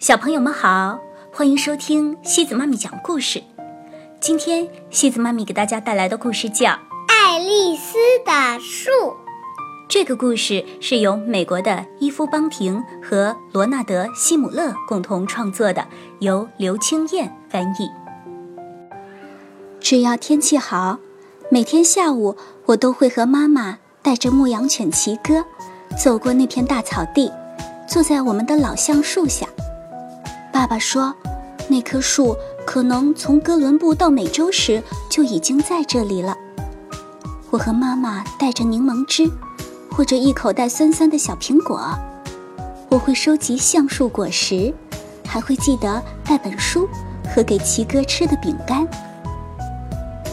小朋友们好，欢迎收听西子妈咪讲故事。今天西子妈咪给大家带来的故事叫《爱丽丝的树》。这个故事是由美国的伊夫邦廷和罗纳德西姆勒共同创作的，由刘青燕翻译。只要天气好，每天下午我都会和妈妈带着牧羊犬奇哥，走过那片大草地，坐在我们的老橡树下。爸爸说，那棵树可能从哥伦布到美洲时就已经在这里了。我和妈妈带着柠檬汁，或者一口袋酸酸的小苹果。我会收集橡树果实，还会记得带本书和给奇哥吃的饼干。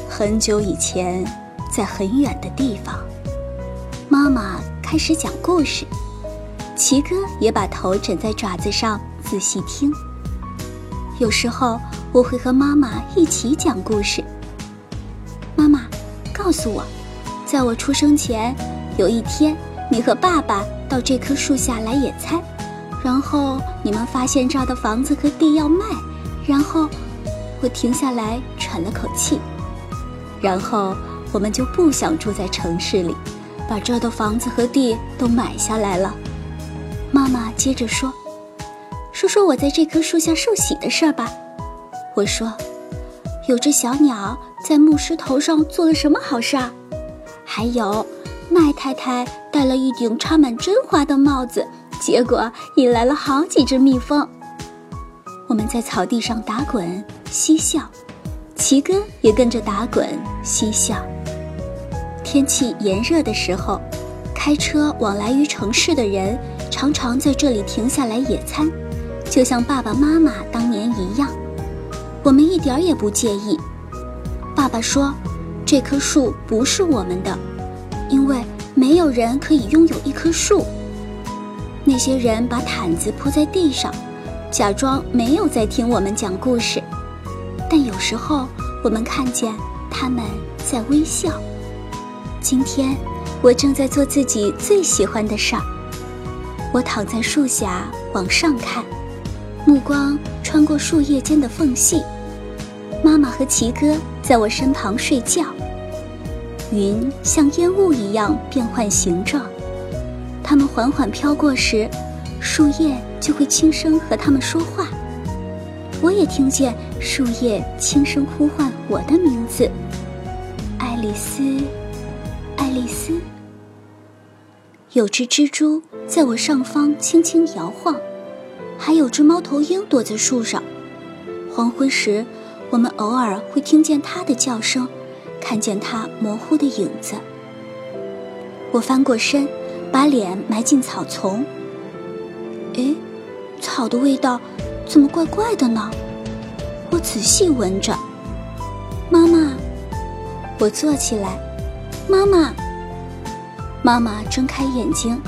很久以前，在很远的地方，妈妈开始讲故事，奇哥也把头枕在爪子上仔细听。有时候我会和妈妈一起讲故事。妈妈，告诉我，在我出生前，有一天你和爸爸到这棵树下来野餐，然后你们发现这儿的房子和地要卖，然后我停下来喘了口气，然后我们就不想住在城市里，把这儿的房子和地都买下来了。妈妈接着说。说说我在这棵树下受洗的事儿吧。我说，有只小鸟在牧师头上做了什么好事儿？还有，麦太太戴了一顶插满真花的帽子，结果引来了好几只蜜蜂。我们在草地上打滚嬉笑，奇哥也跟着打滚嬉笑。天气炎热的时候，开车往来于城市的人常常在这里停下来野餐。就像爸爸妈妈当年一样，我们一点也不介意。爸爸说：“这棵树不是我们的，因为没有人可以拥有一棵树。”那些人把毯子铺在地上，假装没有在听我们讲故事。但有时候我们看见他们在微笑。今天我正在做自己最喜欢的事儿。我躺在树下往上看。目光穿过树叶间的缝隙，妈妈和奇哥在我身旁睡觉。云像烟雾一样变换形状，它们缓缓飘过时，树叶就会轻声和它们说话。我也听见树叶轻声呼唤我的名字：爱丽丝，爱丽丝。有只蜘蛛在我上方轻轻摇晃。还有只猫头鹰躲在树上。黄昏时，我们偶尔会听见它的叫声，看见它模糊的影子。我翻过身，把脸埋进草丛。诶，草的味道怎么怪怪的呢？我仔细闻着。妈妈，我坐起来。妈妈，妈妈睁开眼睛。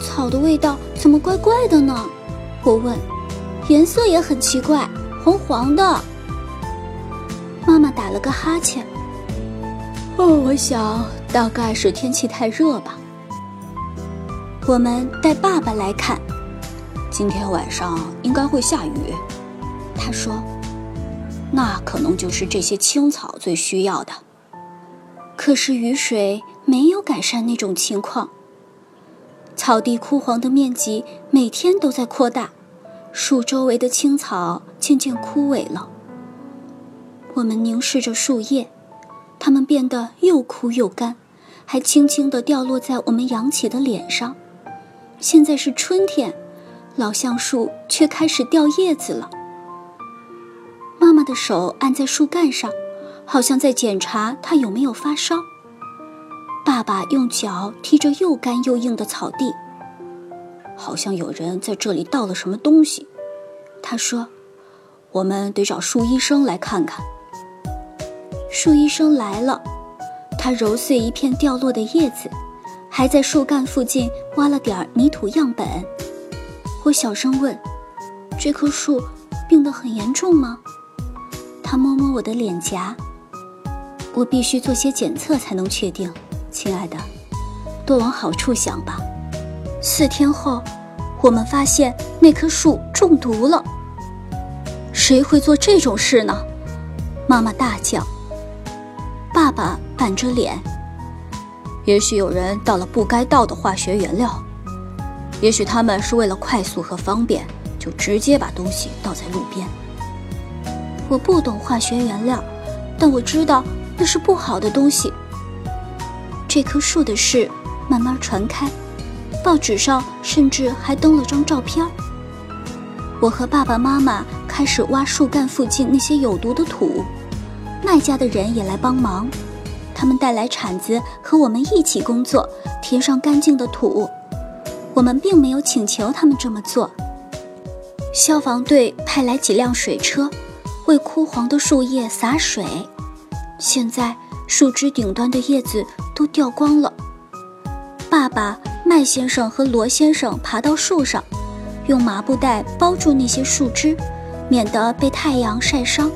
草的味道怎么怪怪的呢？我问。颜色也很奇怪，黄黄的。妈妈打了个哈欠。哦，我想大概是天气太热吧。我们带爸爸来看，今天晚上应该会下雨。他说：“那可能就是这些青草最需要的。”可是雨水没有改善那种情况。草地枯黄的面积每天都在扩大，树周围的青草渐渐枯萎了。我们凝视着树叶，它们变得又枯又干，还轻轻地掉落在我们扬起的脸上。现在是春天，老橡树却开始掉叶子了。妈妈的手按在树干上，好像在检查它有没有发烧。爸爸用脚踢着又干又硬的草地，好像有人在这里倒了什么东西。他说：“我们得找树医生来看看。”树医生来了，他揉碎一片掉落的叶子，还在树干附近挖了点泥土样本。我小声问：“这棵树病得很严重吗？”他摸摸我的脸颊。我必须做些检测才能确定。亲爱的，多往好处想吧。四天后，我们发现那棵树中毒了。谁会做这种事呢？妈妈大叫。爸爸板着脸。也许有人倒了不该倒的化学原料，也许他们是为了快速和方便，就直接把东西倒在路边。我不懂化学原料，但我知道那是不好的东西。这棵树的事慢慢传开，报纸上甚至还登了张照片。我和爸爸妈妈开始挖树干附近那些有毒的土，卖家的人也来帮忙。他们带来铲子和我们一起工作，填上干净的土。我们并没有请求他们这么做。消防队派来几辆水车，为枯黄的树叶洒水。现在树枝顶端的叶子都掉光了。爸爸麦先生和罗先生爬到树上，用麻布袋包住那些树枝，免得被太阳晒伤。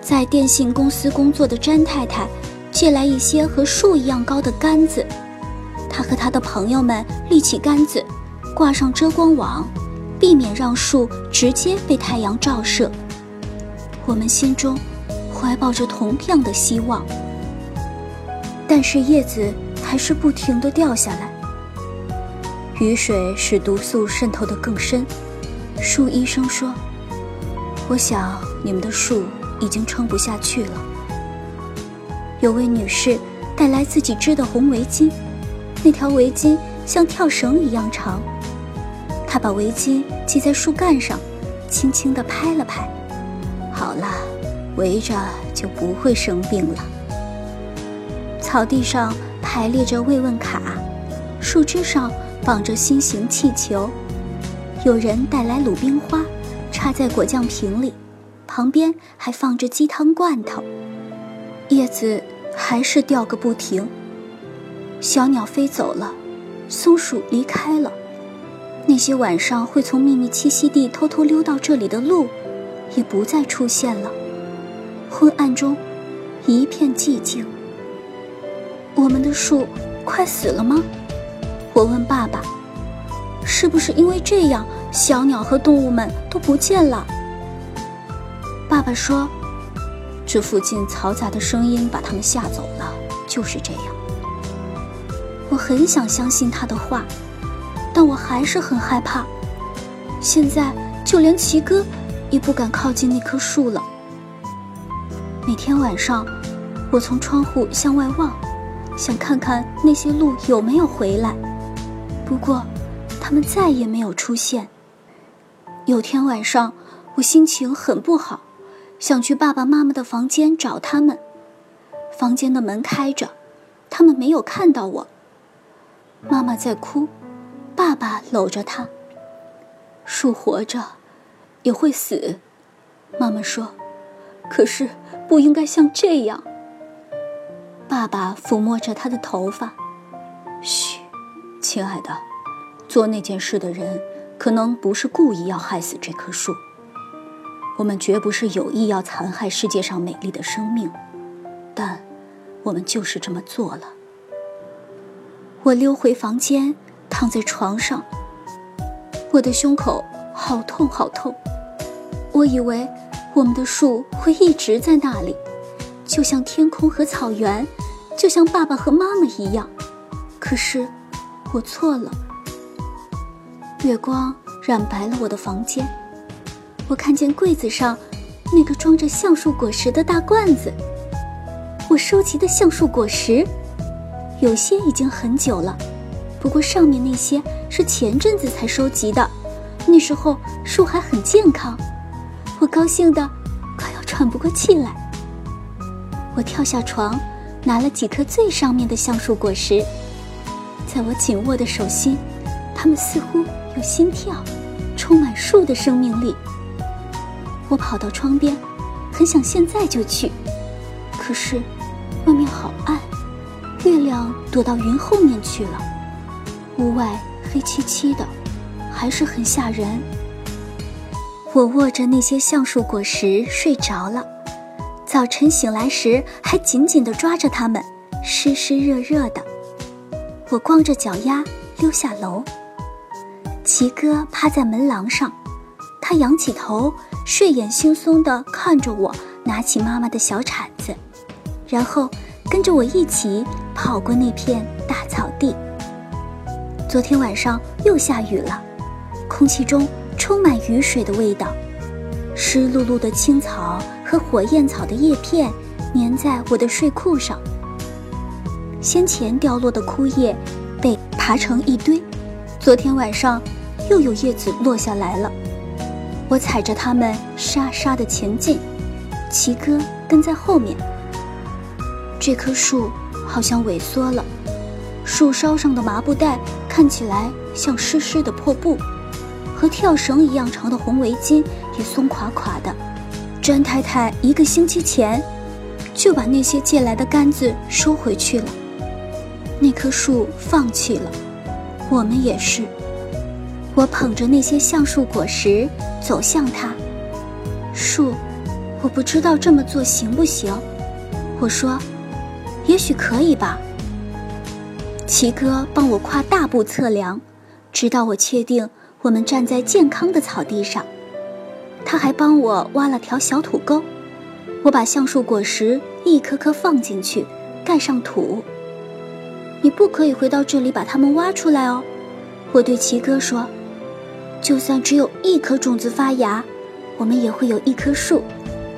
在电信公司工作的詹太太借来一些和树一样高的杆子，她和她的朋友们立起杆子，挂上遮光网，避免让树直接被太阳照射。我们心中怀抱着同样的希望，但是叶子还是不停地掉下来。雨水使毒素渗透得更深。树医生说：“我想你们的树。”已经撑不下去了。有位女士带来自己织的红围巾，那条围巾像跳绳一样长。她把围巾系在树干上，轻轻地拍了拍。好了，围着就不会生病了。草地上排列着慰问卡，树枝上绑着心形气球。有人带来鲁冰花，插在果酱瓶里。旁边还放着鸡汤罐头，叶子还是掉个不停。小鸟飞走了，松鼠离开了，那些晚上会从秘密栖息地偷偷溜到这里的鹿，也不再出现了。昏暗中，一片寂静。我们的树快死了吗？我问爸爸。是不是因为这样，小鸟和动物们都不见了？爸爸说：“这附近嘈杂的声音把他们吓走了，就是这样。”我很想相信他的话，但我还是很害怕。现在就连奇哥也不敢靠近那棵树了。每天晚上，我从窗户向外望，想看看那些鹿有没有回来。不过，他们再也没有出现。有天晚上，我心情很不好。想去爸爸妈妈的房间找他们，房间的门开着，他们没有看到我。妈妈在哭，爸爸搂着她。树活着，也会死，妈妈说。可是不应该像这样。爸爸抚摸着他的头发，嘘，亲爱的，做那件事的人可能不是故意要害死这棵树。我们绝不是有意要残害世界上美丽的生命，但我们就是这么做了。我溜回房间，躺在床上，我的胸口好痛好痛。我以为我们的树会一直在那里，就像天空和草原，就像爸爸和妈妈一样。可是我错了。月光染白了我的房间。我看见柜子上那个装着橡树果实的大罐子。我收集的橡树果实，有些已经很久了，不过上面那些是前阵子才收集的，那时候树还很健康。我高兴得快要喘不过气来。我跳下床，拿了几颗最上面的橡树果实，在我紧握的手心，它们似乎有心跳，充满树的生命力。我跑到窗边，很想现在就去，可是外面好暗，月亮躲到云后面去了，屋外黑漆漆的，还是很吓人。我握着那些橡树果实睡着了，早晨醒来时还紧紧地抓着它们，湿湿热热的。我光着脚丫溜下楼，奇哥趴在门廊上，他仰起头，睡眼惺忪地看着我，拿起妈妈的小铲子，然后跟着我一起跑过那片大草地。昨天晚上又下雨了，空气中充满雨水的味道，湿漉漉的青草和火焰草的叶片粘在我的睡裤上。先前掉落的枯叶被爬成一堆，昨天晚上又有叶子落下来了。我踩着它们沙沙地前进，奇哥跟在后面。这棵树好像萎缩了，树梢上的麻布袋看起来像湿湿的破布，和跳绳一样长的红围巾也松垮垮的。詹太太一个星期前就把那些借来的杆子收回去了。那棵树放弃了，我们也是。我捧着那些橡树果实走向它。树，我不知道这么做行不行。我说，也许可以吧。奇哥帮我跨大步测量，直到我确定我们站在健康的草地上。他还帮我挖了条小土沟，我把橡树果实一颗颗放进去，盖上土。你不可以回到这里把它们挖出来哦，我对奇哥说。就算只有一颗种子发芽，我们也会有一棵树，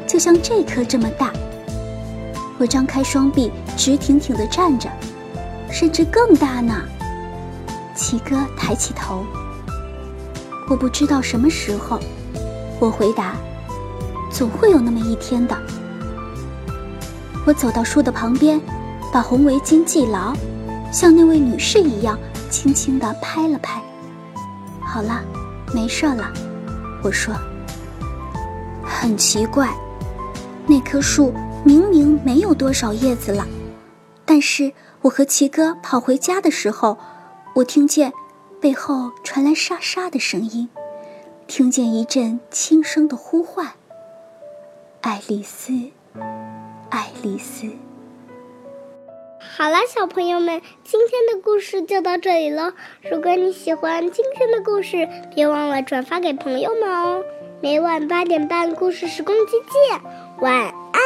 就像这棵这么大。我张开双臂，直挺挺地站着，甚至更大呢。奇哥抬起头。我不知道什么时候，我回答，总会有那么一天的。我走到树的旁边，把红围巾系牢。像那位女士一样，轻轻地拍了拍。好了，没事了。我说。很奇怪，那棵树明明没有多少叶子了，但是我和奇哥跑回家的时候，我听见背后传来沙沙的声音，听见一阵轻声的呼唤：“爱丽丝，爱丽丝。”好了，小朋友们，今天的故事就到这里了。如果你喜欢今天的故事，别忘了转发给朋友们哦。每晚八点半，故事时光机见，晚安。